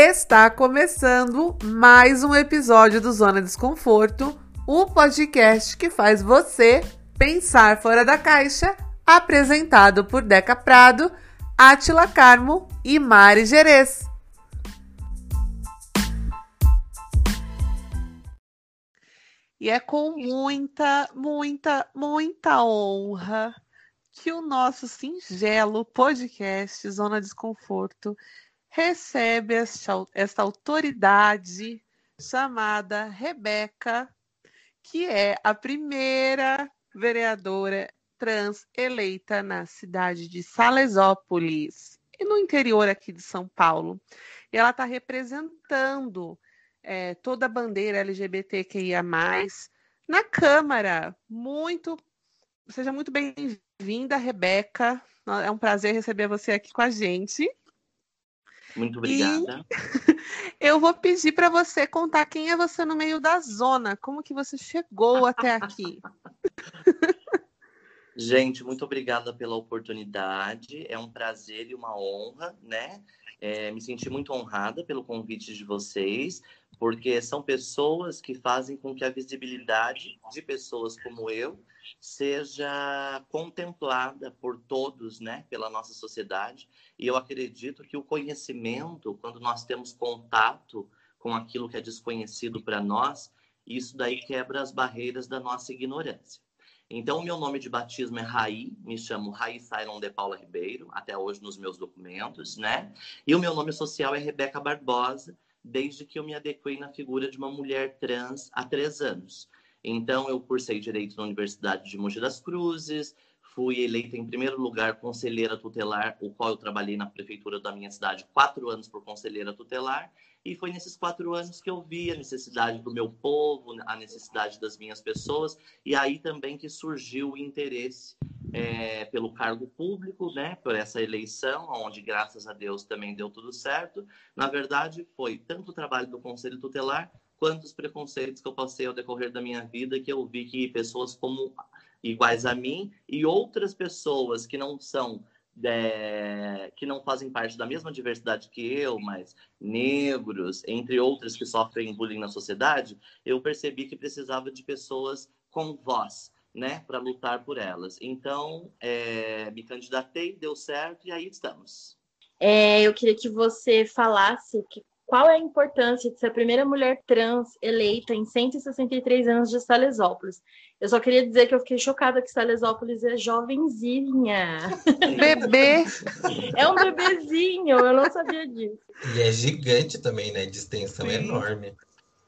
Está começando mais um episódio do Zona Desconforto, o podcast que faz você pensar fora da caixa, apresentado por Deca Prado, Atila Carmo e Mari Gerês. E é com muita, muita, muita honra que o nosso singelo podcast Zona Desconforto recebe esta, esta autoridade chamada Rebeca, que é a primeira vereadora trans eleita na cidade de Salesópolis e no interior aqui de São Paulo. E ela está representando é, toda a bandeira LGBTQIA+, na Câmara. Muito, seja muito bem-vinda, Rebeca. É um prazer receber você aqui com a gente. Muito obrigada. E eu vou pedir para você contar quem é você no meio da zona, como que você chegou até aqui. Gente, muito obrigada pela oportunidade. É um prazer e uma honra, né? É, me senti muito honrada pelo convite de vocês, porque são pessoas que fazem com que a visibilidade de pessoas como eu seja contemplada por todos, né, pela nossa sociedade. E eu acredito que o conhecimento, quando nós temos contato com aquilo que é desconhecido para nós, isso daí quebra as barreiras da nossa ignorância. Então, o meu nome de batismo é Raí, me chamo Raí Cylon de Paula Ribeiro, até hoje nos meus documentos, né? E o meu nome social é Rebeca Barbosa, desde que eu me adequei na figura de uma mulher trans há três anos. Então, eu cursei Direito na Universidade de Mogi das Cruzes, fui eleita em primeiro lugar conselheira tutelar, o qual eu trabalhei na prefeitura da minha cidade quatro anos por conselheira tutelar, e foi nesses quatro anos que eu vi a necessidade do meu povo, a necessidade das minhas pessoas, e aí também que surgiu o interesse é, pelo cargo público, né, por essa eleição, onde graças a Deus também deu tudo certo. Na verdade, foi tanto o trabalho do Conselho Tutelar quanto os preconceitos que eu passei ao decorrer da minha vida, que eu vi que pessoas como iguais a mim e outras pessoas que não são é, que não fazem parte da mesma diversidade que eu, mas negros, entre outras que sofrem bullying na sociedade, eu percebi que precisava de pessoas com voz, né, para lutar por elas. Então, é, me candidatei, deu certo e aí estamos. É, eu queria que você falasse que qual é a importância de ser a primeira mulher trans eleita em 163 anos de Salesópolis? Eu só queria dizer que eu fiquei chocada que Salesópolis é jovenzinha. Bebê! É um bebezinho, eu não sabia disso. E é gigante também, né? De extensão Sim. enorme.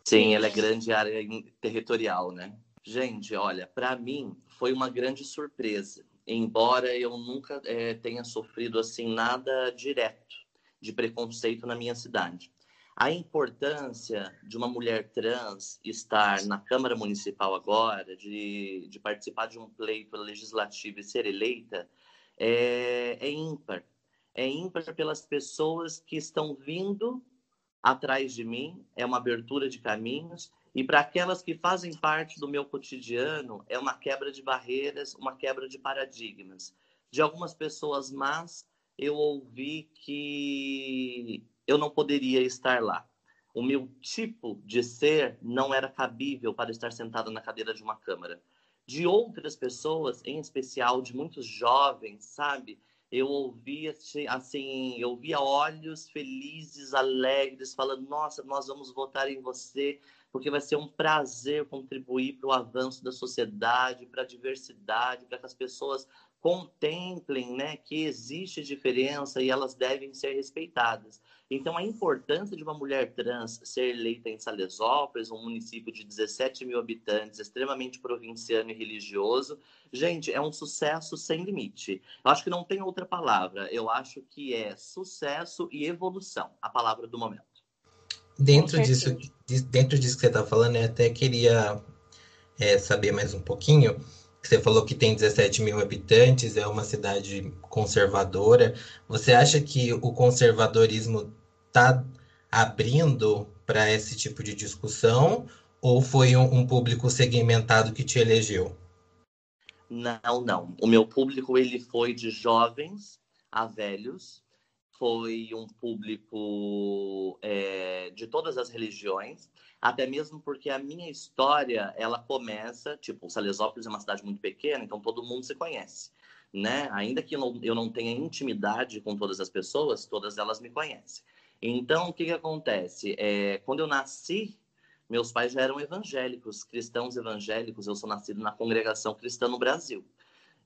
Sim, ela é grande área territorial, né? Gente, olha, para mim foi uma grande surpresa, embora eu nunca é, tenha sofrido assim nada direto de preconceito na minha cidade. A importância de uma mulher trans estar na Câmara Municipal agora, de, de participar de um pleito legislativo e ser eleita, é, é ímpar. É ímpar pelas pessoas que estão vindo atrás de mim, é uma abertura de caminhos, e para aquelas que fazem parte do meu cotidiano, é uma quebra de barreiras, uma quebra de paradigmas. De algumas pessoas más, eu ouvi que eu não poderia estar lá. O meu tipo de ser não era cabível para estar sentado na cadeira de uma câmara. De outras pessoas, em especial de muitos jovens, sabe? Eu ouvia assim, eu via olhos felizes, alegres, falando: "Nossa, nós vamos votar em você, porque vai ser um prazer contribuir para o avanço da sociedade, para a diversidade, para que as pessoas contemplem né, que existe diferença e elas devem ser respeitadas. Então, a importância de uma mulher trans ser eleita em Salesópolis, um município de 17 mil habitantes, extremamente provinciano e religioso, gente, é um sucesso sem limite. Eu acho que não tem outra palavra. Eu acho que é sucesso e evolução, a palavra do momento. Dentro disso, dentro disso que você está falando, eu até queria é, saber mais um pouquinho você falou que tem 17 mil habitantes, é uma cidade conservadora. Você acha que o conservadorismo está abrindo para esse tipo de discussão ou foi um, um, público segmentado que te elegeu? Não, não. O meu público ele foi de jovens a velhos. foi um público é, de todas as religiões, até mesmo porque a minha história, ela começa, tipo, Salesópolis é uma cidade muito pequena, então todo mundo se conhece, né? Ainda que eu não, eu não tenha intimidade com todas as pessoas, todas elas me conhecem. Então, o que que acontece? É, quando eu nasci, meus pais já eram evangélicos, cristãos evangélicos, eu sou nascido na congregação cristã no Brasil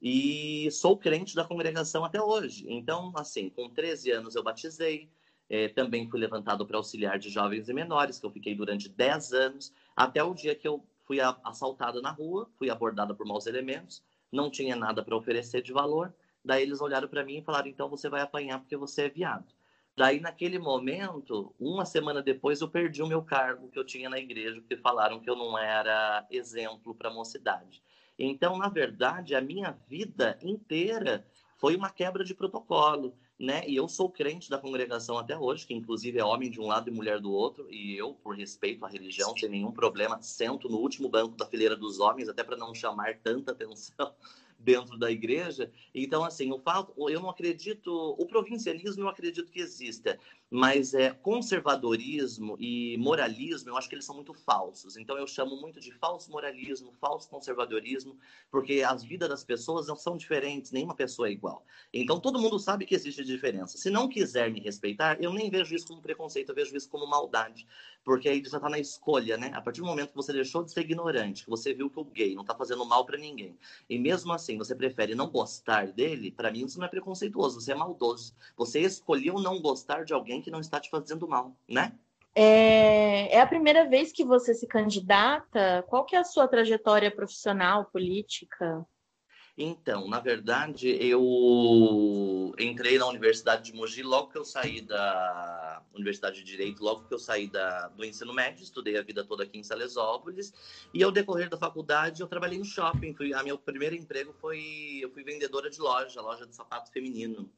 e sou crente da congregação até hoje. Então, assim, com 13 anos eu batizei, é, também fui levantado para auxiliar de jovens e menores, que eu fiquei durante 10 anos, até o dia que eu fui assaltada na rua, fui abordada por maus elementos, não tinha nada para oferecer de valor. Daí eles olharam para mim e falaram: então você vai apanhar porque você é viado. Daí, naquele momento, uma semana depois, eu perdi o meu cargo que eu tinha na igreja, porque falaram que eu não era exemplo para a mocidade. Então, na verdade, a minha vida inteira foi uma quebra de protocolo, né? E eu sou crente da congregação até hoje, que inclusive é homem de um lado e mulher do outro, e eu, por respeito à religião, sem nenhum problema, sento no último banco da fileira dos homens, até para não chamar tanta atenção dentro da igreja. Então, assim, o fato, eu não acredito, o provincialismo eu acredito que exista, mas é conservadorismo e moralismo, eu acho que eles são muito falsos. Então, eu chamo muito de falso moralismo, falso conservadorismo, porque as vidas das pessoas não são diferentes, nenhuma pessoa é igual. Então, todo mundo sabe que existe diferença. Se não quiser me respeitar, eu nem vejo isso como preconceito, eu vejo isso como maldade porque aí já está na escolha, né? A partir do momento que você deixou de ser ignorante, que você viu que o gay não está fazendo mal para ninguém, e mesmo assim você prefere não gostar dele, para mim isso não é preconceituoso, você é maldoso. Você escolheu não gostar de alguém que não está te fazendo mal, né? É, é a primeira vez que você se candidata? Qual que é a sua trajetória profissional, política? Então, na verdade, eu entrei na Universidade de Mogi logo que eu saí da Universidade de Direito, logo que eu saí da, do ensino médio, estudei a vida toda aqui em Salesópolis, e ao decorrer da faculdade eu trabalhei no shopping, fui, a meu primeiro emprego foi, eu fui vendedora de loja, loja de sapato feminino.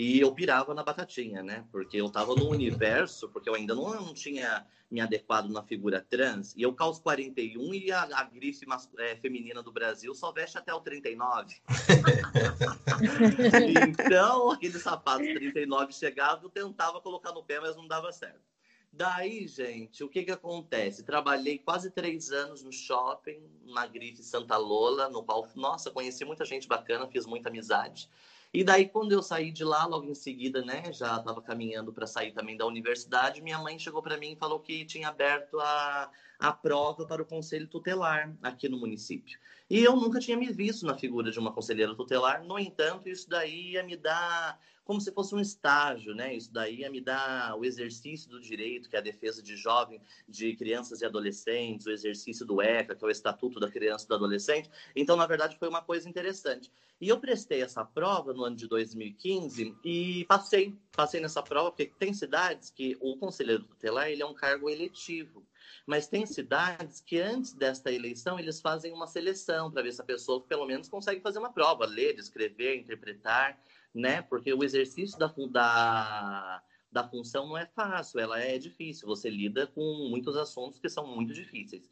E eu pirava na batatinha, né? Porque eu tava no universo, porque eu ainda não, não tinha me adequado na figura trans, e eu calço 41 e a, a grife é, feminina do Brasil só veste até o 39. então, aquele sapato 39 chegava, eu tentava colocar no pé, mas não dava certo. Daí, gente, o que que acontece? Trabalhei quase três anos no shopping, na grife Santa Lola, no qual, nossa, conheci muita gente bacana, fiz muita amizade. E daí, quando eu saí de lá, logo em seguida, né, já estava caminhando para sair também da universidade, minha mãe chegou para mim e falou que tinha aberto a, a prova para o conselho tutelar aqui no município. E eu nunca tinha me visto na figura de uma conselheira tutelar, no entanto, isso daí ia me dar como se fosse um estágio, né? Isso daí ia me dar o exercício do direito, que é a defesa de jovens, de crianças e adolescentes, o exercício do ECA, que é o Estatuto da Criança e do Adolescente. Então, na verdade, foi uma coisa interessante. E eu prestei essa prova no ano de 2015 e passei, passei nessa prova, porque tem cidades que o conselheiro tutelar ele é um cargo eletivo. Mas tem cidades que antes desta eleição eles fazem uma seleção para ver se a pessoa pelo menos consegue fazer uma prova, ler, escrever, interpretar né? Porque o exercício da, da, da função não é fácil, ela é difícil. Você lida com muitos assuntos que são muito difíceis.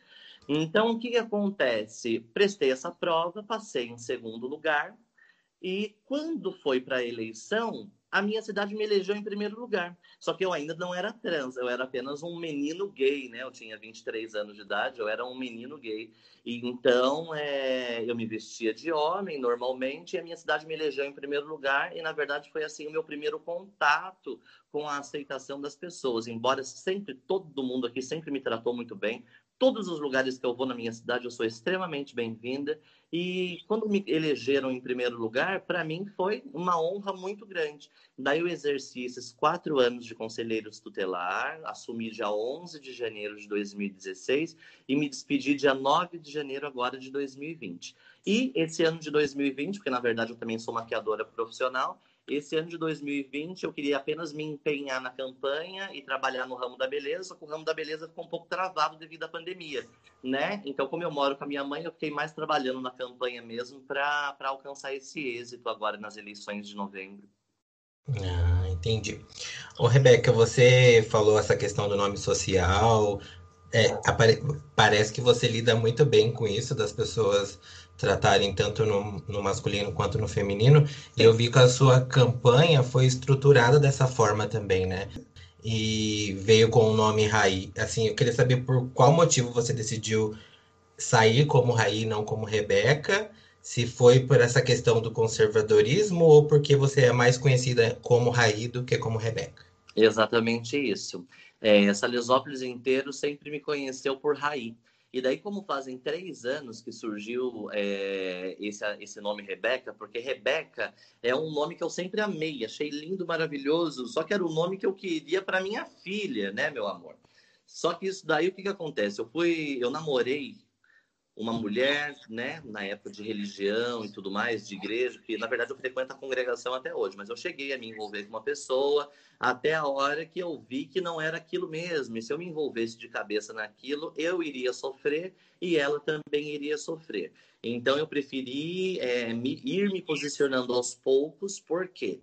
Então, o que, que acontece? Prestei essa prova, passei em segundo lugar, e quando foi para a eleição, a minha cidade me elegeu em primeiro lugar. Só que eu ainda não era trans, eu era apenas um menino gay, né? Eu tinha 23 anos de idade, eu era um menino gay. E então é, eu me vestia de homem normalmente e a minha cidade me elegeu em primeiro lugar. E na verdade foi assim o meu primeiro contato com a aceitação das pessoas. Embora sempre todo mundo aqui sempre me tratou muito bem, todos os lugares que eu vou na minha cidade eu sou extremamente bem-vinda. E quando me elegeram em primeiro lugar para mim foi uma honra muito grande. Daí eu exerci esses quatro anos de conselheiro tutelar assumi dia 11 de janeiro de 2016 e me despedi dia 9 de janeiro agora de 2020 e esse ano de 2020 porque na verdade eu também sou maquiadora profissional esse ano de 2020 eu queria apenas me empenhar na campanha e trabalhar no ramo da beleza, o ramo da beleza ficou um pouco travado devido à pandemia, né? Então, como eu moro com a minha mãe, eu fiquei mais trabalhando na campanha mesmo para alcançar esse êxito agora nas eleições de novembro. Ah, entendi. Ô, Rebeca, você falou essa questão do nome social. É, apare... Parece que você lida muito bem com isso, das pessoas tratarem tanto no, no, masculino quanto no feminino. E eu vi que a sua campanha foi estruturada dessa forma também, né? E veio com o nome Raí. Assim, eu queria saber por qual motivo você decidiu sair como Raí, não como Rebeca. Se foi por essa questão do conservadorismo ou porque você é mais conhecida como Raí do que como Rebeca? Exatamente isso. É, Salesópolis inteiro sempre me conheceu por Raí. E daí, como fazem três anos que surgiu é, esse, esse nome Rebeca, porque Rebeca é um nome que eu sempre amei, achei lindo, maravilhoso, só que era o nome que eu queria para minha filha, né, meu amor? Só que isso daí, o que, que acontece? Eu fui, eu namorei uma mulher, né, na época de religião e tudo mais, de igreja, que na verdade eu frequento a congregação até hoje, mas eu cheguei a me envolver com uma pessoa até a hora que eu vi que não era aquilo mesmo. E se eu me envolvesse de cabeça naquilo, eu iria sofrer e ela também iria sofrer. Então eu preferi é, me, ir me posicionando aos poucos, por quê? porque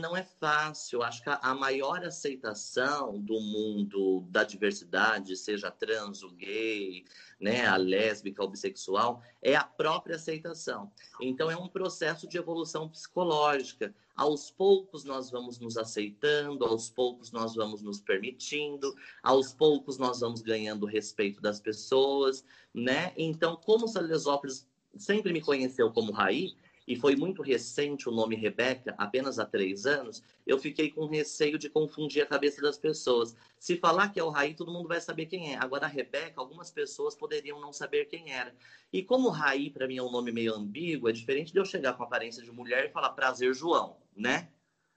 não é fácil. Acho que a maior aceitação do mundo da diversidade, seja trans, o gay, né, a lésbica, a bissexual, é a própria aceitação. Então é um processo de evolução psicológica. Aos poucos nós vamos nos aceitando, aos poucos nós vamos nos permitindo, aos poucos nós vamos ganhando respeito das pessoas, né? Então, como Salesópolis sempre me conheceu como Raí, e foi muito recente o nome Rebeca, apenas há três anos, eu fiquei com receio de confundir a cabeça das pessoas. Se falar que é o Raí, todo mundo vai saber quem é. Agora, a Rebeca, algumas pessoas poderiam não saber quem era. E como Raí, para mim, é um nome meio ambíguo, é diferente de eu chegar com a aparência de mulher e falar prazer, João, né?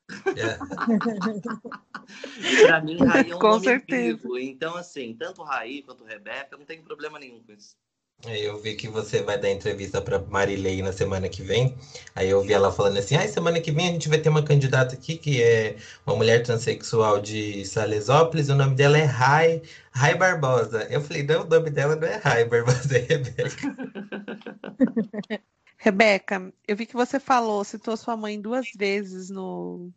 É. para mim, Raí é um com nome certeza. ambíguo. Então, assim, tanto Raí quanto Rebeca, não tem problema nenhum com isso. Eu vi que você vai dar entrevista para Marilei na semana que vem. Aí eu vi ela falando assim: ah, semana que vem a gente vai ter uma candidata aqui que é uma mulher transexual de Salesópolis. O nome dela é Rai, Rai Barbosa. Eu falei: não, o nome dela não é Rai Barbosa, é Rebeca. Rebeca, eu vi que você falou, citou sua mãe duas vezes no,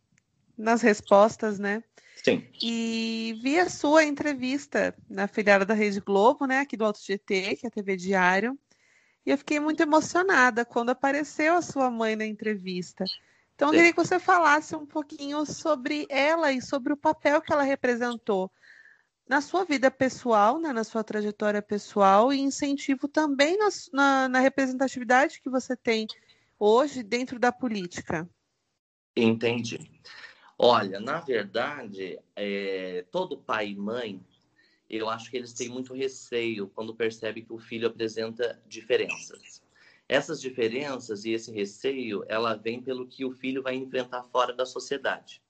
nas respostas, né? Sim. E vi a sua entrevista na filiada da Rede Globo, né, aqui do Alto GT, que é a TV Diário. E eu fiquei muito emocionada quando apareceu a sua mãe na entrevista. Então, eu queria que você falasse um pouquinho sobre ela e sobre o papel que ela representou na sua vida pessoal, né, na sua trajetória pessoal, e incentivo também na, na, na representatividade que você tem hoje dentro da política. Entendi. Olha, na verdade, é, todo pai e mãe, eu acho que eles têm muito receio quando percebem que o filho apresenta diferenças. Essas diferenças e esse receio, ela vem pelo que o filho vai enfrentar fora da sociedade.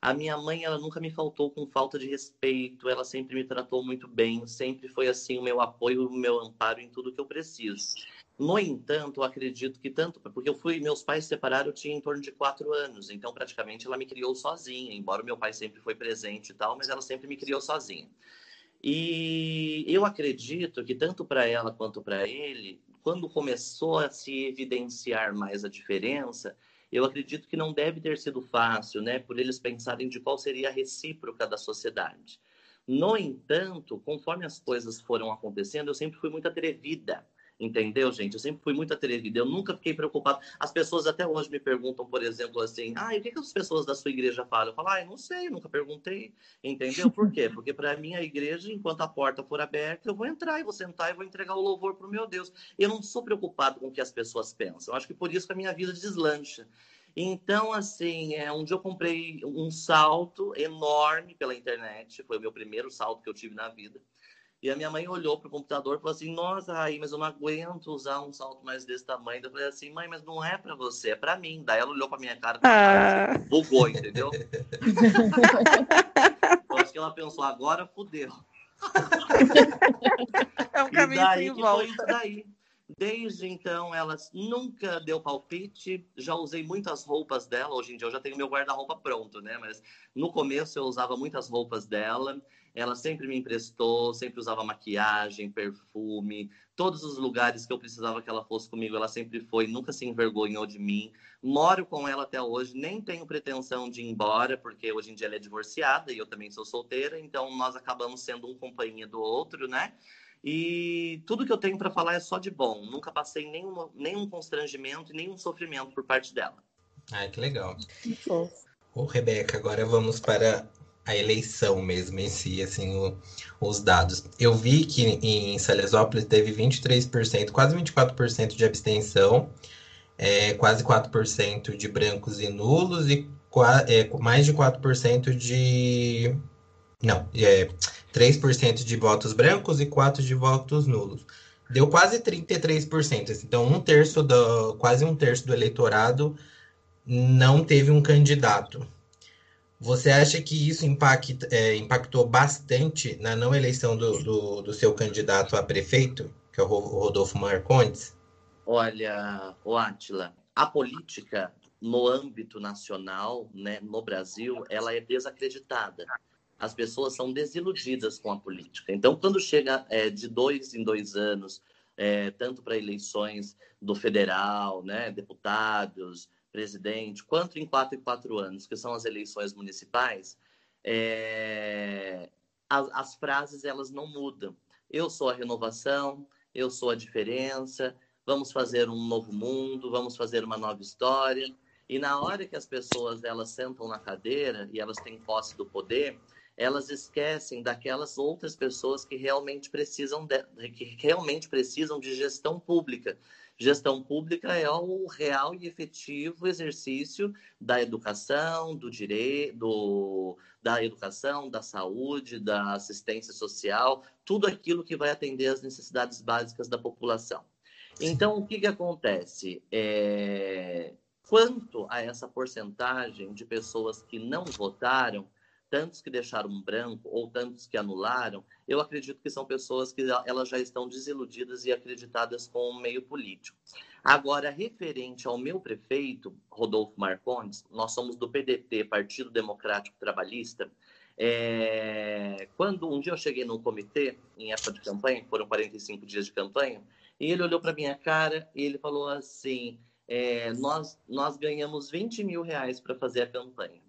A minha mãe, ela nunca me faltou com falta de respeito, ela sempre me tratou muito bem, sempre foi assim o meu apoio, o meu amparo em tudo que eu preciso. No entanto, acredito que tanto, porque eu fui, meus pais se separaram, eu tinha em torno de quatro anos, então praticamente ela me criou sozinha, embora meu pai sempre foi presente e tal, mas ela sempre me criou sozinha. E eu acredito que tanto para ela quanto para ele, quando começou a se evidenciar mais a diferença, eu acredito que não deve ter sido fácil, né, por eles pensarem de qual seria a recíproca da sociedade. No entanto, conforme as coisas foram acontecendo, eu sempre fui muito atrevida. Entendeu, gente? Eu sempre fui muito atrevida, eu nunca fiquei preocupado. As pessoas até hoje me perguntam, por exemplo, assim: ah, o que, que as pessoas da sua igreja falam? Eu falo, ah, eu não sei, nunca perguntei. Entendeu? Por quê? Porque para mim a igreja, enquanto a porta for aberta, eu vou entrar e vou sentar e vou entregar o louvor para o meu Deus. Eu não sou preocupado com o que as pessoas pensam. Eu acho que por isso que a minha vida deslancha. Então, assim, é, um dia eu comprei um salto enorme pela internet, foi o meu primeiro salto que eu tive na vida. E a minha mãe olhou pro computador e falou assim: Nossa, Raí, mas eu não aguento usar um salto mais desse tamanho. Eu falei assim: Mãe, mas não é para você, é para mim. Daí ela olhou pra minha cara e ah. bugou, entendeu? eu acho que ela pensou: Agora fudeu. É um caminho e daí, volta. Foi daí. Desde então, ela nunca deu palpite. Já usei muitas roupas dela. Hoje em dia, eu já tenho meu guarda-roupa pronto, né? Mas no começo, eu usava muitas roupas dela. Ela sempre me emprestou, sempre usava maquiagem, perfume, todos os lugares que eu precisava que ela fosse comigo, ela sempre foi, nunca se envergonhou de mim. Moro com ela até hoje, nem tenho pretensão de ir embora, porque hoje em dia ela é divorciada e eu também sou solteira, então nós acabamos sendo um companhia do outro, né? E tudo que eu tenho para falar é só de bom. Nunca passei nenhum, nenhum constrangimento e nenhum sofrimento por parte dela. Ai, que legal. Ô, Rebeca, agora vamos para a eleição mesmo em si, assim, o, os dados. Eu vi que em Salesópolis teve 23%, quase 24% de abstenção, é, quase 4% de brancos e nulos e é, mais de 4% de. Não, é 3% de votos brancos e 4% de votos nulos. Deu quase 33%. Assim, então, um terço do, quase um terço do eleitorado não teve um candidato. Você acha que isso impacta, é, impactou bastante na não eleição do, do, do, seu candidato a prefeito, que é o Rodolfo Marcondes? Olha, o Átila, a política no âmbito nacional, né, no Brasil, ela é desacreditada. As pessoas são desiludidas com a política. Então, quando chega é, de dois em dois anos, é, tanto para eleições do federal, né, deputados, presidente, quanto em quatro e quatro anos, que são as eleições municipais, é, as, as frases elas não mudam. Eu sou a renovação, eu sou a diferença, vamos fazer um novo mundo, vamos fazer uma nova história. E na hora que as pessoas elas sentam na cadeira e elas têm posse do poder, elas esquecem daquelas outras pessoas que realmente precisam de, que realmente precisam de gestão pública. Gestão pública é o real e efetivo exercício da educação, do direito, da educação, da saúde, da assistência social, tudo aquilo que vai atender às necessidades básicas da população. Então, o que, que acontece? É... Quanto a essa porcentagem de pessoas que não votaram, tantos que deixaram branco ou tantos que anularam, eu acredito que são pessoas que elas já estão desiludidas e acreditadas com o meio político. Agora, referente ao meu prefeito, Rodolfo Marcondes, nós somos do PDT, Partido Democrático Trabalhista. É... Quando um dia eu cheguei no comitê, em época de campanha, foram 45 dias de campanha, e ele olhou para minha cara e ele falou assim: é, nós, nós ganhamos 20 mil reais para fazer a campanha.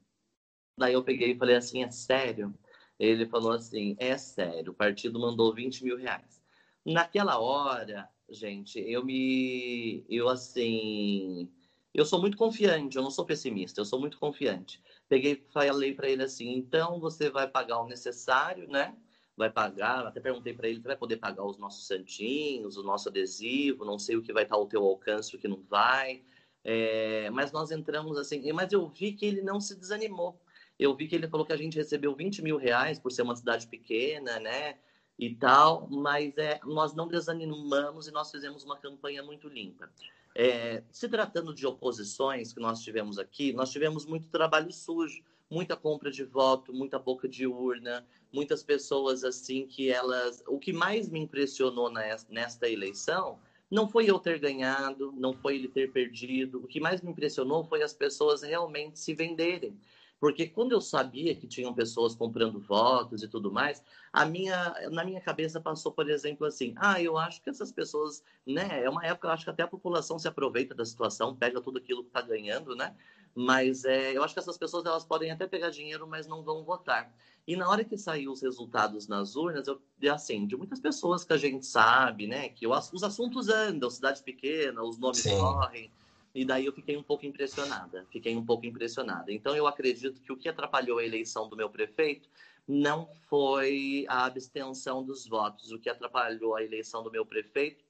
Daí eu peguei e falei assim, é sério? Ele falou assim, é sério, o partido mandou 20 mil reais. Naquela hora, gente, eu me. Eu assim. Eu sou muito confiante, eu não sou pessimista, eu sou muito confiante. Peguei falei para ele assim: então você vai pagar o necessário, né? Vai pagar, até perguntei para ele: vai poder pagar os nossos santinhos, o nosso adesivo, não sei o que vai estar ao teu alcance, o que não vai. É, mas nós entramos assim, mas eu vi que ele não se desanimou eu vi que ele falou que a gente recebeu 20 mil reais por ser uma cidade pequena, né? E tal, mas é, nós não desanimamos e nós fizemos uma campanha muito limpa. É, se tratando de oposições que nós tivemos aqui, nós tivemos muito trabalho sujo, muita compra de voto, muita boca de urna, muitas pessoas assim que elas. O que mais me impressionou nesta eleição não foi eu ter ganhado, não foi ele ter perdido. O que mais me impressionou foi as pessoas realmente se venderem. Porque quando eu sabia que tinham pessoas comprando votos e tudo mais, a minha, na minha cabeça passou, por exemplo, assim: ah, eu acho que essas pessoas, né? É uma época, eu acho que até a população se aproveita da situação, pega tudo aquilo que está ganhando, né? Mas é, eu acho que essas pessoas elas podem até pegar dinheiro, mas não vão votar. E na hora que saiu os resultados nas urnas, eu assim, de muitas pessoas que a gente sabe, né, que os assuntos andam, cidades pequenas, os nomes Sim. correm. E daí eu fiquei um pouco impressionada. Fiquei um pouco impressionada. Então eu acredito que o que atrapalhou a eleição do meu prefeito não foi a abstenção dos votos. O que atrapalhou a eleição do meu prefeito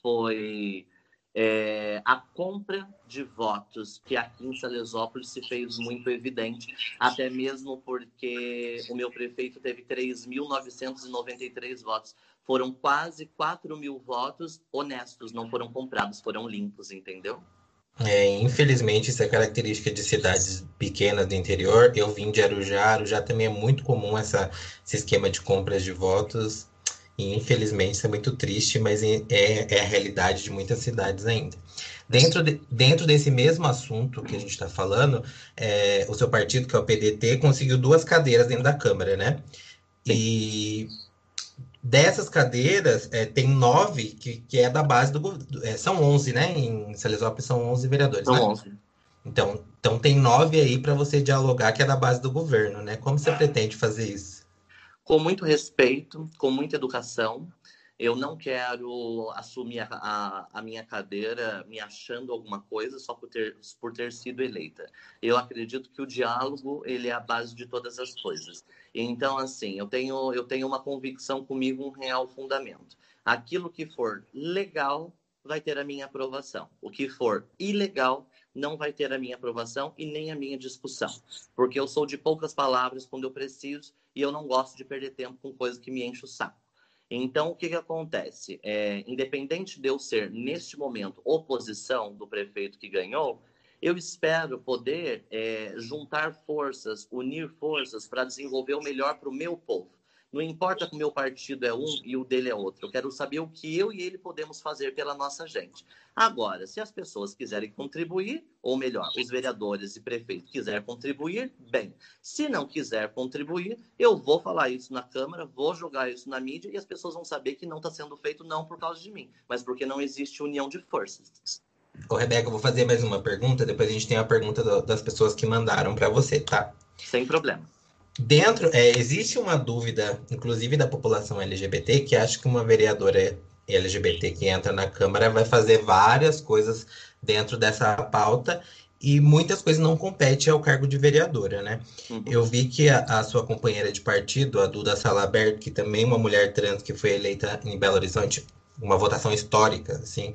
foi é, a compra de votos, que aqui em Salesópolis se fez muito evidente, até mesmo porque o meu prefeito teve 3.993 votos. Foram quase 4 mil votos honestos, não foram comprados, foram limpos, entendeu? É, infelizmente, isso é característica de cidades pequenas do interior. Eu vim de Arujá, Arujá também é muito comum essa, esse esquema de compras de votos. E infelizmente isso é muito triste, mas é, é a realidade de muitas cidades ainda. Dentro, de, dentro desse mesmo assunto que a gente está falando, é, o seu partido, que é o PDT, conseguiu duas cadeiras dentro da Câmara, né? E Dessas cadeiras, é, tem nove que, que é da base do é, São onze, né? Em Salesópolis são onze vereadores. São né? onze. Então, então tem nove aí para você dialogar que é da base do governo, né? Como você pretende fazer isso? Com muito respeito, com muita educação. Eu não quero assumir a, a, a, minha cadeira me achando alguma coisa só por ter, por ter sido eleita. Eu acredito que o diálogo ele é a base de todas as coisas. Então, assim, eu tenho, eu tenho uma convicção comigo, um real fundamento. Aquilo que for legal vai ter a minha aprovação. O que for ilegal não vai ter a minha aprovação e nem a minha discussão. Porque eu sou de poucas palavras quando eu preciso e eu não gosto de perder tempo com coisa que me enche o saco. Então, o que, que acontece? É, independente de eu ser, neste momento, oposição do prefeito que ganhou, eu espero poder é, juntar forças, unir forças para desenvolver o melhor para o meu povo. Não importa que o meu partido é um e o dele é outro. Eu quero saber o que eu e ele podemos fazer pela nossa gente. Agora, se as pessoas quiserem contribuir, ou melhor, os vereadores e prefeitos quiserem contribuir, bem. Se não quiser contribuir, eu vou falar isso na Câmara, vou jogar isso na mídia e as pessoas vão saber que não está sendo feito não por causa de mim, mas porque não existe união de forças. Ô, Rebeca, eu vou fazer mais uma pergunta, depois a gente tem a pergunta do, das pessoas que mandaram para você, tá? Sem problema. Dentro, é, existe uma dúvida, inclusive da população LGBT, que acha que uma vereadora LGBT que entra na Câmara vai fazer várias coisas dentro dessa pauta e muitas coisas não competem ao cargo de vereadora, né? Uhum. Eu vi que a, a, sua companheira de partido, a Duda Salaberto, que também é uma mulher trans que foi eleita em Belo Horizonte, uma votação histórica, assim,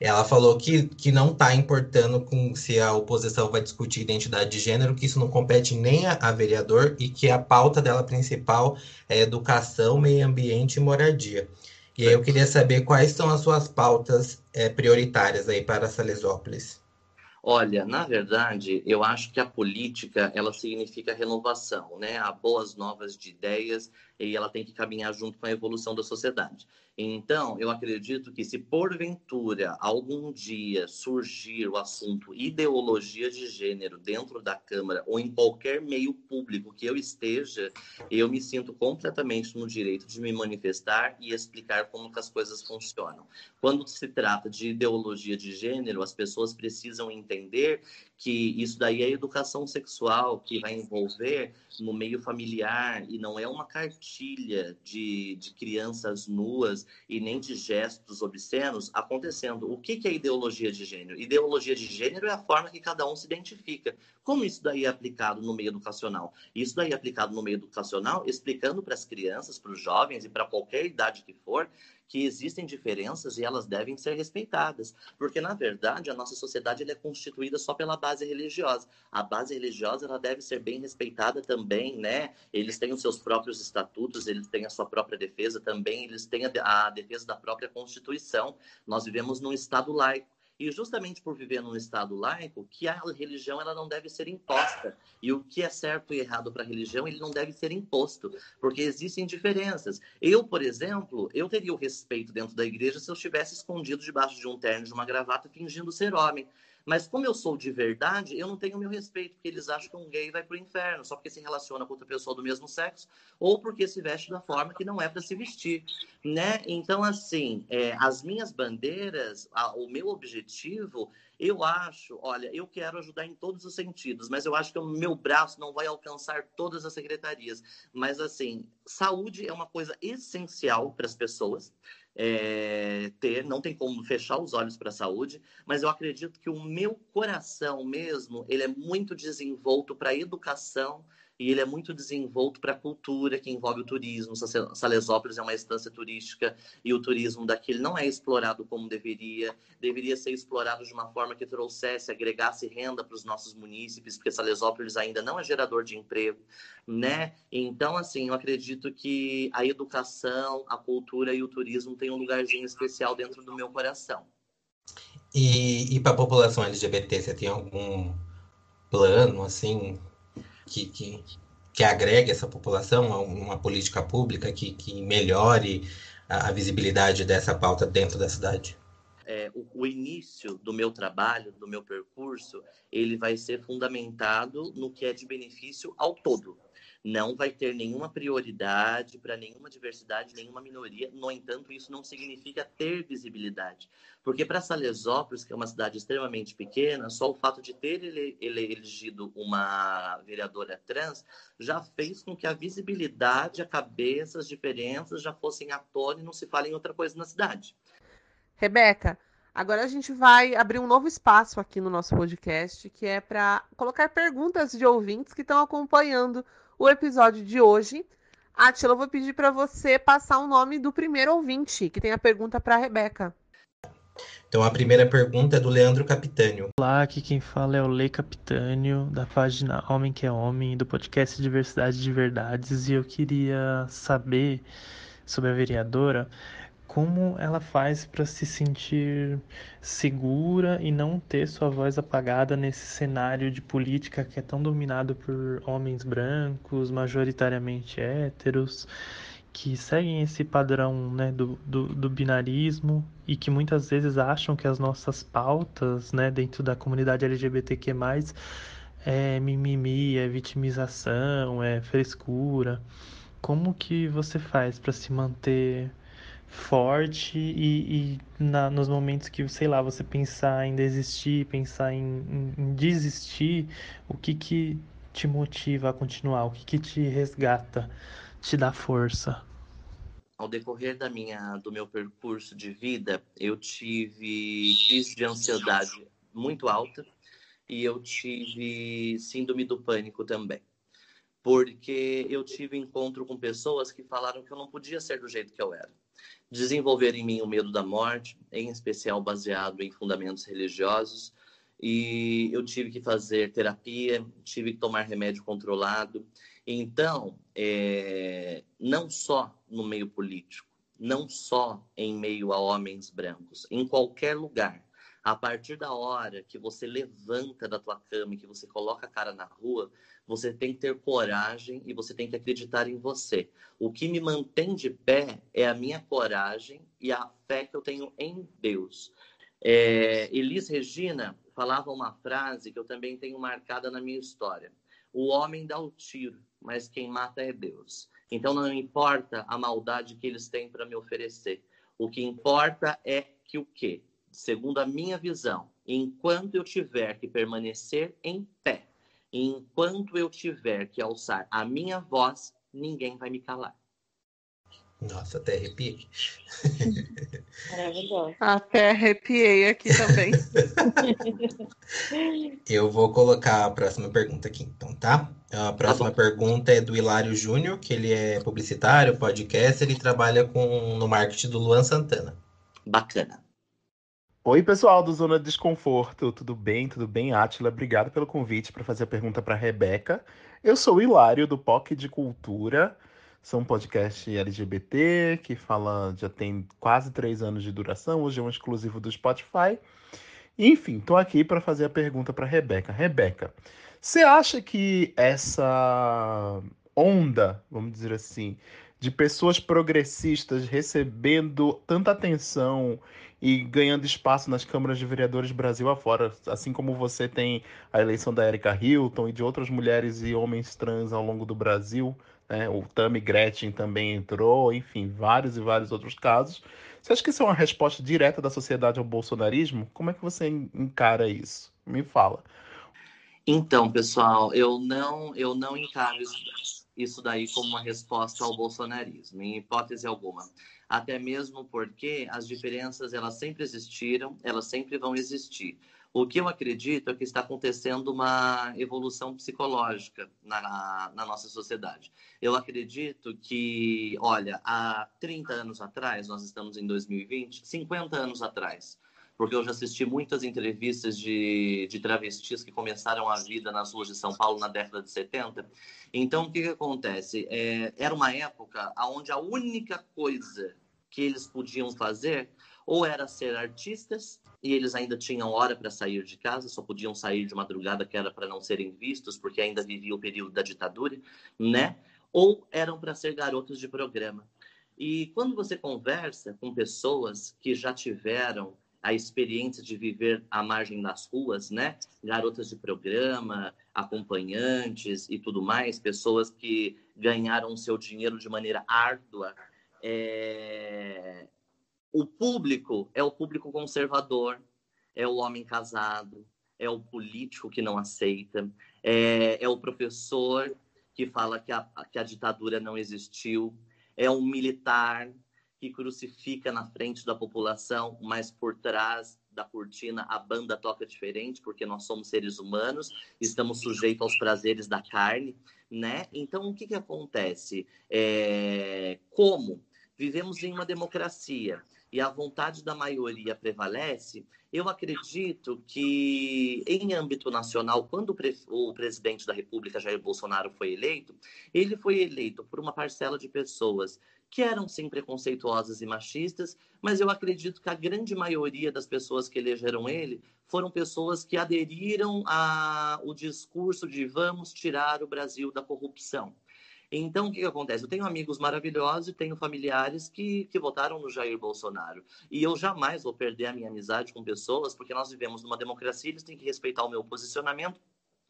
ela falou que, que não está importando com se a oposição vai discutir identidade de gênero, que isso não compete nem a, a vereador e que a pauta dela principal é educação, meio ambiente e moradia. E aí eu queria saber quais são as suas pautas é, prioritárias aí para Salesópolis. Olha, na verdade, eu acho que a política ela significa renovação, né? Há boas novas de ideias e ela tem que caminhar junto com a evolução da sociedade. Então, eu acredito que se porventura algum dia surgir o assunto ideologia de gênero dentro da Câmara ou em qualquer meio público que eu esteja, eu me sinto completamente no direito de me manifestar e explicar como que as coisas funcionam. Quando se trata de ideologia de gênero, as pessoas precisam entender que isso daí é educação sexual que vai envolver no meio familiar e não é uma cartilha de, de crianças nuas e nem de gestos obscenos acontecendo. O que, que é ideologia de gênero? Ideologia de gênero é a forma que cada um se identifica. Como isso daí é aplicado no meio educacional? Isso daí é aplicado no meio educacional, explicando para as crianças, para os jovens e para qualquer idade que for, que existem diferenças e elas devem ser respeitadas, porque na verdade a nossa sociedade é constituída só pela base religiosa. A base religiosa ela deve ser bem respeitada também, né? Eles têm os seus próprios estatutos, eles têm a sua própria defesa também, eles têm a, defesa da própria Constituição. Nós vivemos num estado laico e justamente por viver num estado laico, que a religião ela não deve ser imposta. E o que é certo e errado para a religião, ele não deve ser imposto, porque existem diferenças. Eu, por exemplo, eu teria o respeito dentro da igreja se eu estivesse escondido debaixo de um terno, de uma gravata, fingindo ser homem. Mas como eu sou de verdade, eu não tenho meu respeito, porque eles acham que um gay vai para o inferno, só porque se relaciona com outra pessoa do mesmo sexo, ou porque se veste da forma que não é para se vestir, né? Então, assim, é, as minhas bandeiras, a, o meu objetivo, eu acho, olha, eu quero ajudar em todos os sentidos, mas eu acho que o meu braço não vai alcançar todas as secretarias. Mas, assim, saúde é uma coisa essencial para as pessoas é, ter, não tem como fechar os olhos para a saúde, mas eu acredito que o meu coração mesmo, ele é muito desenvolto para a educação, e ele é muito desenvolto para a cultura que envolve o turismo. Salesópolis é uma estância turística e o turismo daqui não é explorado como deveria. Deveria ser explorado de uma forma que trouxesse, agregasse renda para os nossos munícipes, porque Salesópolis ainda não é gerador de emprego, né? Então, assim, eu acredito que a educação, a cultura e o turismo têm um lugarzinho especial dentro do meu coração. E, e para a população LGBT, você tem algum plano, assim, que, que, que agregue essa população a uma política pública que, que melhore a, a visibilidade dessa pauta dentro da cidade? É, o, o, início do meu trabalho, do meu percurso, ele vai ser fundamentado no que é de benefício ao todo. Não vai ter nenhuma prioridade para nenhuma diversidade, nenhuma minoria. No entanto, isso não significa ter visibilidade. Porque para Salesópolis, que é uma cidade extremamente pequena, só o fato de ter ele, ele elegido uma vereadora trans já fez com que a visibilidade, a cabeça, as diferenças já fossem à tona e não se fale em outra coisa na cidade. Rebeca, agora a gente vai abrir um novo espaço aqui no nosso podcast, que é para colocar perguntas de ouvintes que estão acompanhando o episódio de hoje. Atila, eu vou pedir para você passar o nome do primeiro ouvinte, que tem a pergunta para a Rebeca. Então a primeira pergunta é do Leandro Capitânio. Olá, aqui quem fala é o Lei Capitânio, da página Homem que é Homem, do podcast Diversidade de Verdades, e eu queria saber sobre a vereadora como ela faz para se sentir segura e não ter sua voz apagada nesse cenário de política que é tão dominado por homens brancos, majoritariamente héteros, que seguem esse padrão né, do, do, do, binarismo e que muitas vezes acham que as nossas pautas né, dentro da comunidade LGBTQ+, é mimimi, é vitimização, é frescura. Como que você faz para se manter forte e, e na, nos momentos que, sei lá, você pensar em desistir, pensar em, em, em desistir, o que que te motiva a continuar? O que que te resgata, te dá força? Ao decorrer da minha, do meu percurso de vida, eu tive crise de ansiedade muito alta e eu tive síndrome do pânico também porque eu tive encontro com pessoas que falaram que eu não podia ser do jeito que eu era desenvolver em mim o medo da morte, em especial baseado em fundamentos religiosos. E eu tive que fazer terapia, tive que tomar remédio controlado. Então, é, não só no meio político, não só em meio a homens brancos, em qualquer lugar, a partir da hora que você levanta da tua cama e que você coloca a cara na rua, você tem que ter coragem e você tem que acreditar em você. O que me mantém de pé é a minha coragem e a fé que eu tenho em Deus. É, Elis Regina falava uma frase que eu também tenho marcada na minha história. O homem dá o tiro, mas quem mata é Deus. Então não importa a maldade que eles têm para me oferecer. O que importa é que o quê? Segundo a minha visão, enquanto eu tiver que permanecer em pé, enquanto eu tiver que alçar a minha voz, ninguém vai me calar. Nossa, até arrepiei. Maravilhoso. Até arrepiei aqui também. eu vou colocar a próxima pergunta aqui, então, tá? A próxima tá pergunta é do Hilário Júnior, que ele é publicitário, podcaster e trabalha com, no marketing do Luan Santana. Bacana. Oi, pessoal do Zona de Desconforto, tudo bem? Tudo bem, Átila? Obrigado pelo convite para fazer a pergunta para a Rebeca. Eu sou o Hilário, do POC de Cultura. Sou um podcast LGBT que fala, já tem quase três anos de duração, hoje é um exclusivo do Spotify. Enfim, estou aqui para fazer a pergunta para a Rebeca. Rebeca, você acha que essa onda, vamos dizer assim, de pessoas progressistas recebendo tanta atenção e ganhando espaço nas câmaras de vereadores Brasil afora, assim como você tem a eleição da Erika Hilton e de outras mulheres e homens trans ao longo do Brasil, né? o Tammy Gretchen também entrou, enfim, vários e vários outros casos. Você acha que isso é uma resposta direta da sociedade ao bolsonarismo? Como é que você encara isso? Me fala. Então, pessoal, eu não, eu não encaro isso isso daí como uma resposta ao bolsonarismo, em hipótese alguma. Até mesmo porque as diferenças elas sempre existiram, elas sempre vão existir. O que eu acredito é que está acontecendo uma evolução psicológica na, na nossa sociedade. Eu acredito que, olha, há 30 anos atrás, nós estamos em 2020, 50 anos atrás, porque eu já assisti muitas entrevistas de, de travestis que começaram a vida nas ruas de São Paulo na década de 70. Então, o que, que acontece? É, era uma época onde a única coisa que eles podiam fazer ou era ser artistas, e eles ainda tinham hora para sair de casa, só podiam sair de madrugada, que era para não serem vistos, porque ainda vivia o período da ditadura, né? Ou eram para ser garotos de programa. E quando você conversa com pessoas que já tiveram a experiência de viver à margem das ruas, né? Garotas de programa, acompanhantes e tudo mais, pessoas que ganharam seu dinheiro de maneira árdua. É... O público é o público conservador, é o homem casado, é o político que não aceita, é, é o professor que fala que a, que a ditadura não existiu, é um militar que crucifica na frente da população, mas por trás da cortina a banda toca diferente, porque nós somos seres humanos, estamos sujeitos aos prazeres da carne, né? Então, o que, que acontece? É... Como vivemos em uma democracia e a vontade da maioria prevalece, eu acredito que, em âmbito nacional, quando o, pre o, presidente da República, Jair Bolsonaro, foi eleito, ele foi eleito por uma parcela de pessoas que eram sim preconceituosas e machistas, mas eu acredito que a grande maioria das pessoas que elegeram ele foram pessoas que aderiram ao discurso de vamos tirar o Brasil da corrupção. Então, o que, que, acontece? Eu tenho amigos maravilhosos e tenho familiares que, que votaram no Jair Bolsonaro. E eu jamais vou perder a minha amizade com pessoas, porque nós vivemos numa democracia, eles têm que respeitar o meu posicionamento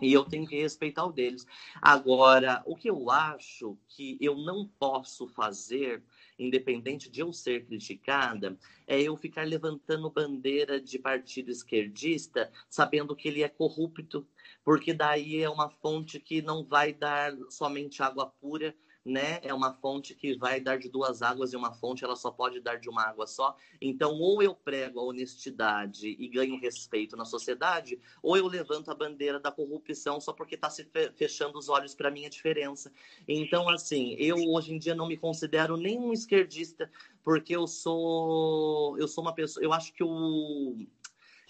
e eu tenho que respeitar o deles. Agora, o que eu acho que eu não posso fazer, independente de eu ser criticada, é eu ficar levantando bandeira de partido esquerdista, sabendo que ele é corrupto, porque daí é uma fonte que não vai dar somente água pura, né, é uma fonte que vai dar de duas águas e uma fonte ela só pode dar de uma água só. Então, ou eu prego a honestidade e ganho respeito na sociedade, ou eu levanto a bandeira da corrupção só porque está se fechando os olhos para a minha diferença. Então, assim, eu hoje em dia não me considero nem um esquerdista, porque eu sou eu sou uma pessoa, eu acho que o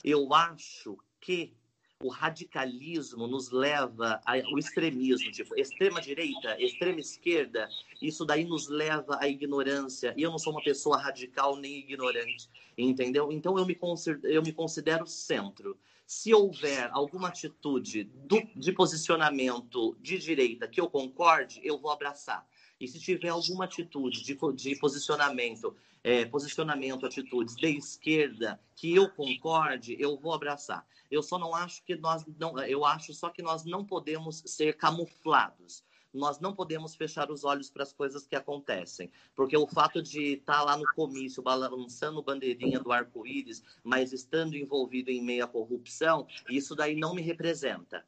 eu acho que o radicalismo nos leva ao extremismo, tipo, extrema direita, extrema esquerda, isso daí nos leva à ignorância. E eu não sou uma pessoa radical nem ignorante, entendeu? Então eu me considero, eu me considero centro. Se houver alguma atitude do, de posicionamento de direita que eu concorde, eu vou abraçar. E se tiver alguma atitude de, de posicionamento, é, posicionamento, atitudes de esquerda que eu concorde, eu vou abraçar. Eu só não acho que nós não, eu acho só que nós não podemos ser camuflados. Nós não podemos fechar os olhos para as coisas que acontecem, porque o fato de estar tá lá no comício balançando bandeirinha do arco-íris, mas estando envolvido em meio à corrupção, isso daí não me representa.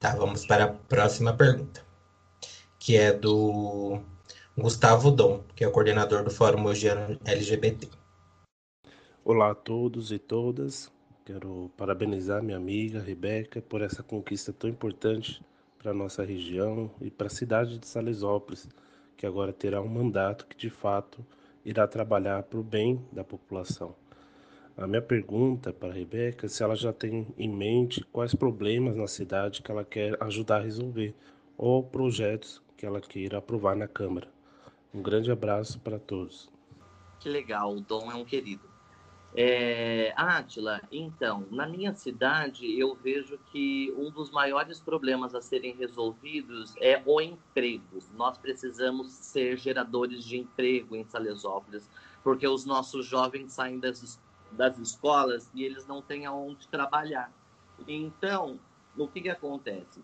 Tá, vamos para a próxima pergunta que é do Gustavo Dom, que é o coordenador do Fórum Mogiano LGBT. Olá a todos e todas. Quero parabenizar minha amiga Rebeca por essa conquista tão importante para a nossa região e para a cidade de Salesópolis, que agora terá um mandato que de fato irá trabalhar para o bem da população. A minha pergunta para a Rebeca é se ela já tem em mente quais problemas na cidade que ela quer ajudar a resolver ou projetos que ela queira aprovar na Câmara. Um grande abraço para todos. Que legal, o Dom é um querido. É, Átila, então, na minha cidade eu vejo que um dos maiores problemas a serem resolvidos é o emprego. Nós precisamos ser geradores de emprego em Salesópolis, porque os nossos jovens saem das, das escolas e eles não têm aonde trabalhar. Então, o que, que acontece?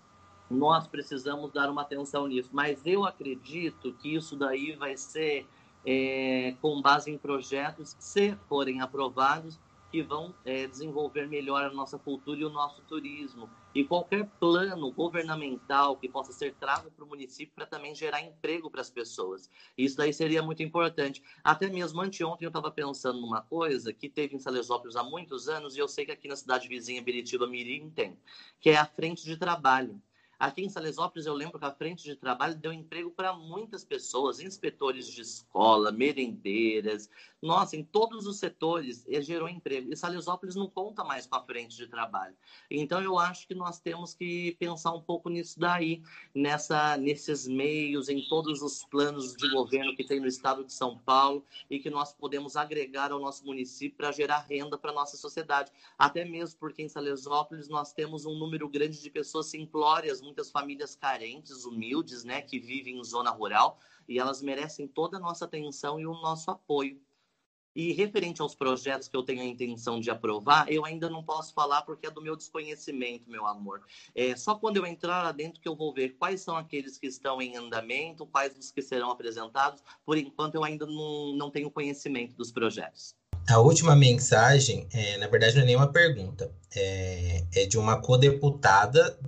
Nós precisamos dar uma atenção nisso. Mas eu acredito que isso daí vai ser é, com base em projetos, se forem aprovados, que vão é, desenvolver melhor a nossa cultura e o nosso turismo. E qualquer plano governamental que possa ser trago para o município para também gerar emprego para as pessoas. Isso daí seria muito importante. Até mesmo anteontem eu estava pensando numa coisa que teve em Salesópolis há muitos anos, e eu sei que aqui na cidade vizinha, Biritiba Mirim, tem, que é a frente de trabalho. Aqui em Salesópolis, eu lembro que a frente de trabalho deu emprego para muitas pessoas, inspetores de escola, merendeiras, nossa, em todos os setores gerou emprego. E Salesópolis não conta mais com a frente de trabalho. Então, eu acho que nós temos que pensar um pouco nisso daí, nessa, nesses meios, em todos os planos de governo que tem no estado de São Paulo e que nós podemos agregar ao nosso município para gerar renda para a nossa sociedade. Até mesmo porque em Salesópolis nós temos um número grande de pessoas simplórias, muitas famílias carentes, humildes, né, que vivem em zona rural, e elas merecem toda a nossa atenção e o nosso apoio. E referente aos projetos que eu tenho a intenção de aprovar, eu ainda não posso falar porque é do meu desconhecimento, meu amor. É só quando eu entrar lá dentro que eu vou ver quais são aqueles que estão em andamento, quais os que serão apresentados. Por enquanto, eu ainda não, não tenho conhecimento dos projetos. A última mensagem, é, na verdade, não é nenhuma pergunta. É, é de uma co-deputada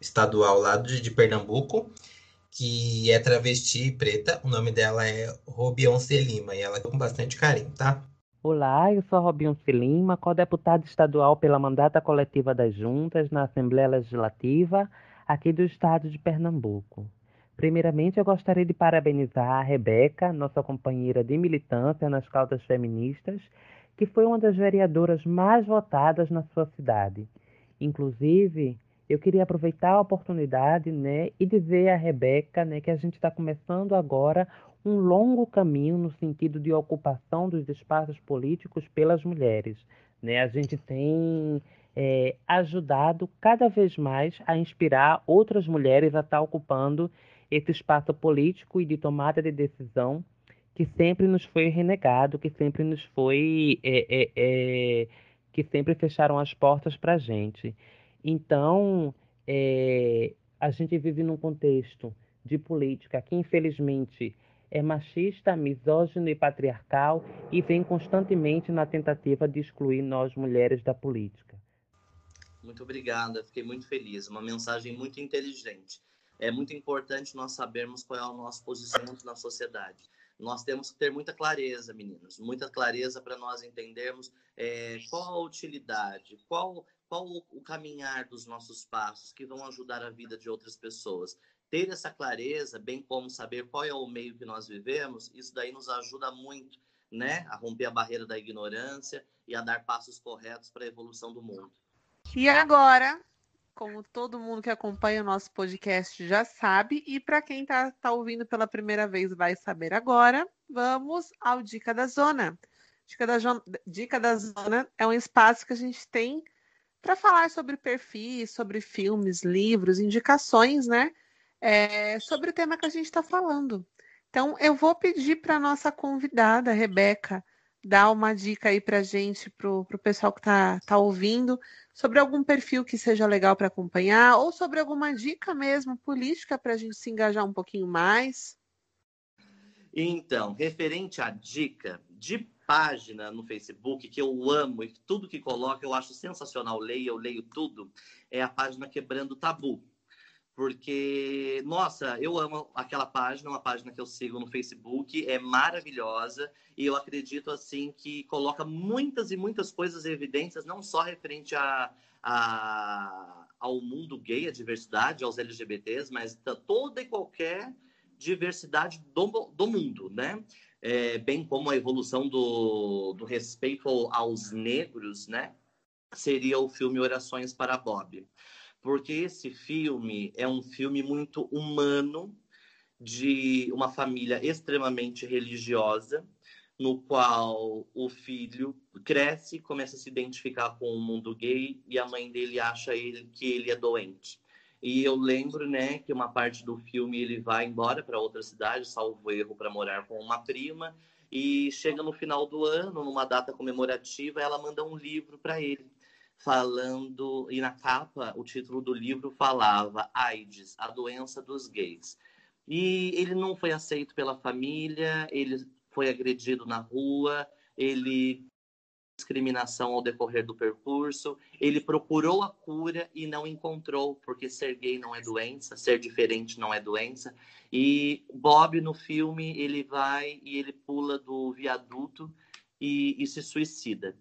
estadual lá de, de Pernambuco, que é travesti preta. O nome dela é Robionce Lima e ela com bastante carinho, tá? Olá, eu sou Robionce Lima, co-deputada estadual pela mandata coletiva das juntas na Assembleia Legislativa aqui do estado de Pernambuco. Primeiramente, eu gostaria de parabenizar a Rebeca, nossa companheira de militância nas causas feministas, que foi uma das vereadoras mais votadas na sua cidade. Inclusive, eu queria aproveitar a oportunidade né, e dizer à Rebeca né, que a gente está começando agora um longo caminho no sentido de ocupação dos espaços políticos pelas mulheres. Né? A gente tem é, ajudado cada vez mais a inspirar outras mulheres a estar tá ocupando esse espaço político e de tomada de decisão que sempre nos foi renegado, que sempre nos foi. É, é, é que sempre fecharam as portas para a gente. Então, é, a gente vive num contexto de política que, infelizmente, é machista, misógino e patriarcal e vem constantemente na tentativa de excluir nós mulheres da política. Muito obrigada, fiquei muito feliz. Uma mensagem muito inteligente. É muito importante nós sabermos qual é o nosso posicionamento na sociedade. Nós temos que ter muita clareza, meninos, muita clareza para nós entendermos é, qual a utilidade, qual qual o caminhar dos nossos passos que vão ajudar a vida de outras pessoas. Ter essa clareza, bem como saber qual é o meio que nós vivemos, isso daí nos ajuda muito, né, a romper a barreira da ignorância e a dar passos corretos para a evolução do mundo. E agora, como todo mundo que acompanha o nosso podcast já sabe, e para quem está tá ouvindo pela primeira vez vai saber agora, vamos ao Dica da Zona. Dica da, Dica da Zona é um espaço que a gente tem para falar sobre perfis, sobre filmes, livros, indicações, né? É, sobre o tema que a gente está falando. Então, eu vou pedir para nossa convidada, Rebeca, dar uma dica aí para gente, para o pessoal que está tá ouvindo, sobre algum perfil que seja legal para acompanhar, ou sobre alguma dica mesmo política para a gente se engajar um pouquinho mais. Então, referente à dica de página no Facebook que eu amo e tudo que coloca eu acho sensacional. Leio, eu leio tudo. É a página Quebrando Tabu. Porque, nossa, eu amo aquela página, uma página que eu sigo no Facebook, é maravilhosa e eu acredito assim que coloca muitas e muitas coisas evidências, não só referente a, a, ao mundo gay, a diversidade, aos LGBTs, mas toda e qualquer diversidade do, do mundo, né? É, bem como a evolução do, do respeito aos negros, né? Seria o filme Orações para Bob. Porque esse filme é um filme muito humano, de uma família extremamente religiosa, no qual o filho cresce, começa a se identificar com o mundo gay e a mãe dele acha ele que ele é doente. E eu lembro, né, que uma parte do filme ele vai embora para outra cidade, salvo erro, para morar com uma prima. E chega no final do ano, numa data comemorativa, ela manda um livro para ele, falando. E na capa, o título do livro falava AIDS, a doença dos gays. E ele não foi aceito pela família, ele foi agredido na rua, ele discriminação ao decorrer do percurso. Ele procurou a cura e não encontrou, porque ser gay não é doença, ser diferente não é doença. E Bob, no filme, ele vai e ele pula do viaduto e, e se suicida.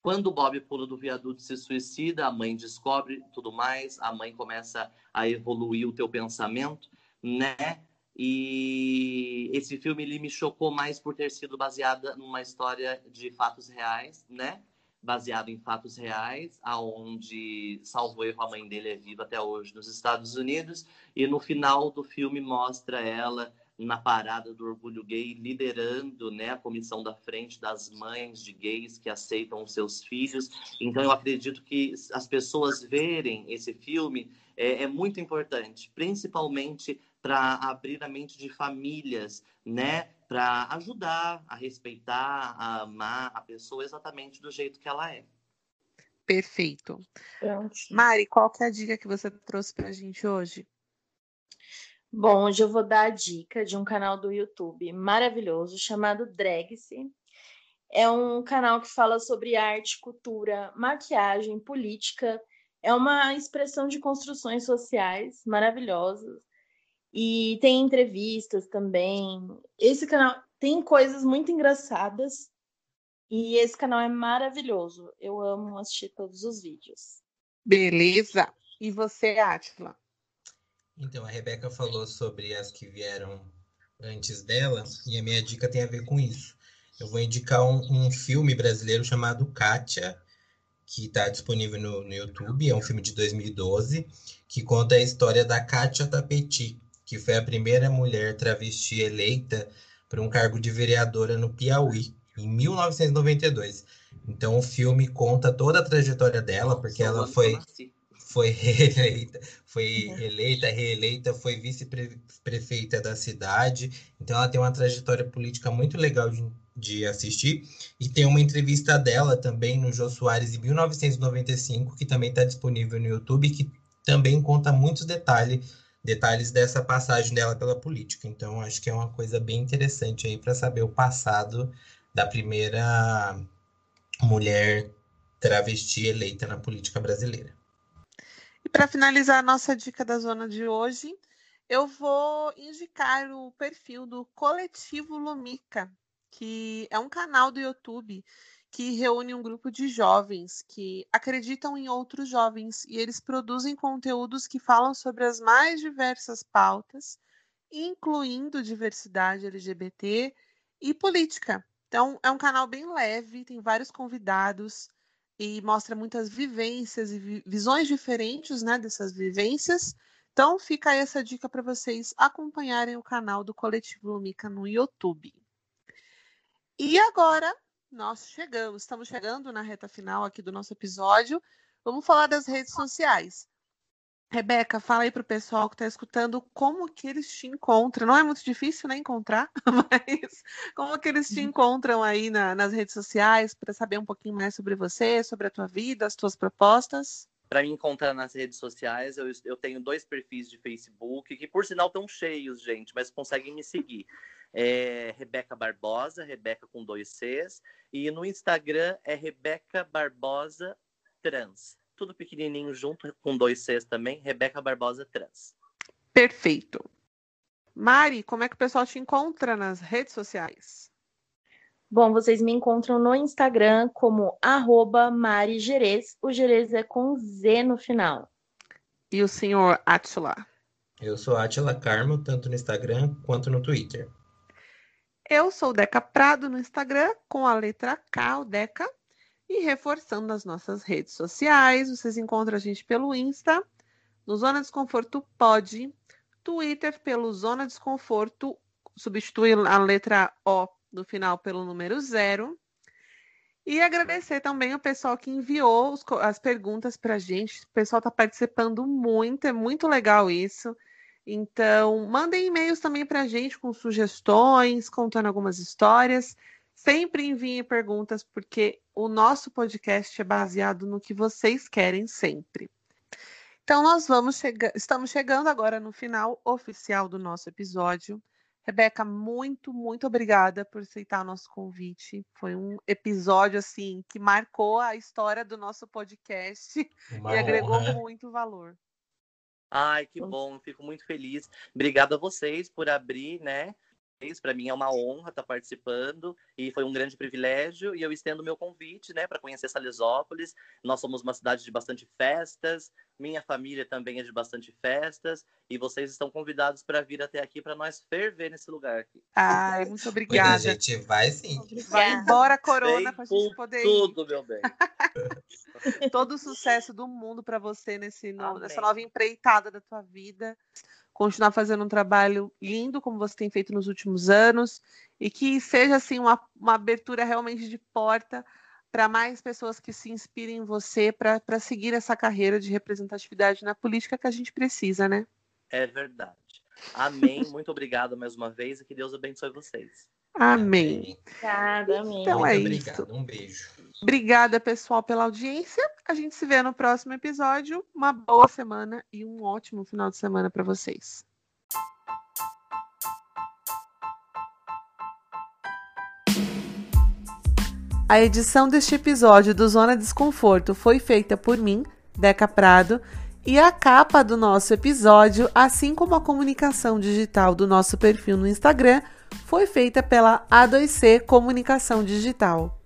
Quando Bob pula do viaduto e se suicida, a mãe descobre tudo mais, a mãe começa a evoluir o teu pensamento, né? E esse filme ele me chocou mais por ter sido baseada numa história de fatos reais, né? Baseado em fatos reais, aonde salvo erro a mãe dele é viva até hoje nos Estados Unidos e no final do filme mostra ela na parada do orgulho gay liderando, né, a comissão da frente das mães de gays que aceitam os seus filhos. Então eu acredito que as pessoas verem esse filme é, é muito importante, principalmente para abrir a mente de famílias, né? Para ajudar a respeitar, a amar a pessoa exatamente do jeito que ela é. Perfeito. Pronto. Mari, qual que é a dica que você trouxe para a gente hoje? Bom, hoje eu vou dar a dica de um canal do YouTube maravilhoso chamado Dragse. É um canal que fala sobre arte, cultura, maquiagem, política. É uma expressão de construções sociais maravilhosas. E tem entrevistas também. Esse canal tem coisas muito engraçadas e esse canal é maravilhoso. Eu amo assistir todos os vídeos. Beleza. E você, Atila? Então, a Rebeca falou sobre as que vieram antes dela, e a minha dica tem a ver com isso. Eu vou indicar um, um filme brasileiro chamado Kátia, que está disponível no, no, YouTube. É um filme de 2012, que conta a história da Kátia Tapeti, que foi a primeira mulher travesti eleita para um cargo de vereadora no Piauí em 1992. Então o filme conta toda a trajetória dela, porque ela foi foi reeleita, foi uhum. eleita, reeleita, foi vice-prefeita da cidade. Então ela tem uma trajetória política muito legal de, de assistir. E tem uma entrevista dela também no Jô Soares em 1995, que também está disponível no YouTube, que também conta muitos detalhes detalhes dessa passagem dela pela política. Então acho que é uma coisa bem interessante aí para saber o passado da primeira mulher travesti eleita na política brasileira. E para finalizar a nossa dica da zona de hoje, eu vou indicar o perfil do Coletivo Lumica, que é um canal do YouTube que reúne um grupo de jovens que acreditam em outros jovens e eles produzem conteúdos que falam sobre as mais diversas pautas, incluindo diversidade LGBT e política. Então, é um canal bem leve, tem vários convidados e mostra muitas vivências e visões diferentes né, dessas vivências. Então, fica essa dica para vocês acompanharem o canal do Coletivo Lumica no YouTube. E agora, nós chegamos, estamos chegando na reta final aqui do nosso episódio. Vamos falar das redes sociais. Rebeca, fala aí para o pessoal que está escutando como que eles te encontram. Não é muito difícil né, encontrar, mas como que eles te uhum. encontram aí na, nas redes sociais para saber um pouquinho mais sobre você, sobre a tua vida, as tuas propostas? Para me encontrar nas redes sociais, eu, eu tenho dois perfis de Facebook, que por sinal estão cheios, gente, mas conseguem me seguir. É Rebeca Barbosa, Rebeca com dois Cs, e no Instagram é Rebeca Barbosa Trans tudo pequenininho junto, com dois Cs também, Rebeca Barbosa Trans. Perfeito. Mari, como é que o pessoal te encontra nas redes sociais? Bom, vocês me encontram no Instagram como arroba Mari Gerez. O Gerez é com Z no final. E o senhor Atila? Eu sou Atila Carmo, tanto no Instagram quanto no Twitter. Eu sou Deca Prado no Instagram, com a letra K, o Deca. E reforçando as nossas redes sociais, vocês encontram a gente pelo Insta, no Zona Desconforto Pod, Twitter pelo Zona Desconforto, substitui a letra O no final pelo número zero. E agradecer também o pessoal que enviou as perguntas para a gente. O pessoal está participando muito, é muito legal isso. Então, mandem e-mails também para a gente com sugestões, contando algumas histórias. Sempre enviem perguntas, porque o nosso podcast é baseado no que vocês querem sempre. Então, nós vamos chegar, estamos chegando agora no final oficial do nosso episódio. Rebeca, muito, muito obrigada por aceitar o nosso convite. Foi um episódio assim que marcou a história do nosso podcast Uma e agregou muito valor. Ai, que bom, fico muito feliz. Obrigada a vocês por abrir, né, para mim é uma honra estar participando e foi um grande privilégio. E eu estendo meu convite né, para conhecer Salesópolis. Nós somos uma cidade de bastante festas, minha família também é de bastante festas. E vocês estão convidados para vir até aqui para nós ferver nesse lugar aqui. Ai, muito obrigada. a gente vai sim. Vai embora, Corona, para a gente poder tudo, ir. meu bem. Todo o sucesso do mundo para você nesse no, nessa nova empreitada da tua vida continuar fazendo um trabalho lindo, como você tem feito nos últimos anos, e que seja assim uma, uma abertura realmente de porta para mais pessoas que se inspirem em você para seguir essa carreira de representatividade na política que a gente precisa, né? É verdade. Amém. Muito obrigado mais uma vez e que Deus abençoe vocês. Amém. Obrigada, amém. Então Muito é obrigado. isso. Um beijo. Obrigada, pessoal, pela audiência. A gente se vê no próximo episódio. Uma boa semana e um ótimo final de semana para vocês. A edição deste episódio do Zona Desconforto foi feita por mim, Deca Prado, e a capa do nosso episódio, assim como a comunicação digital do nosso perfil no Instagram, foi feita pela A2C Comunicação Digital.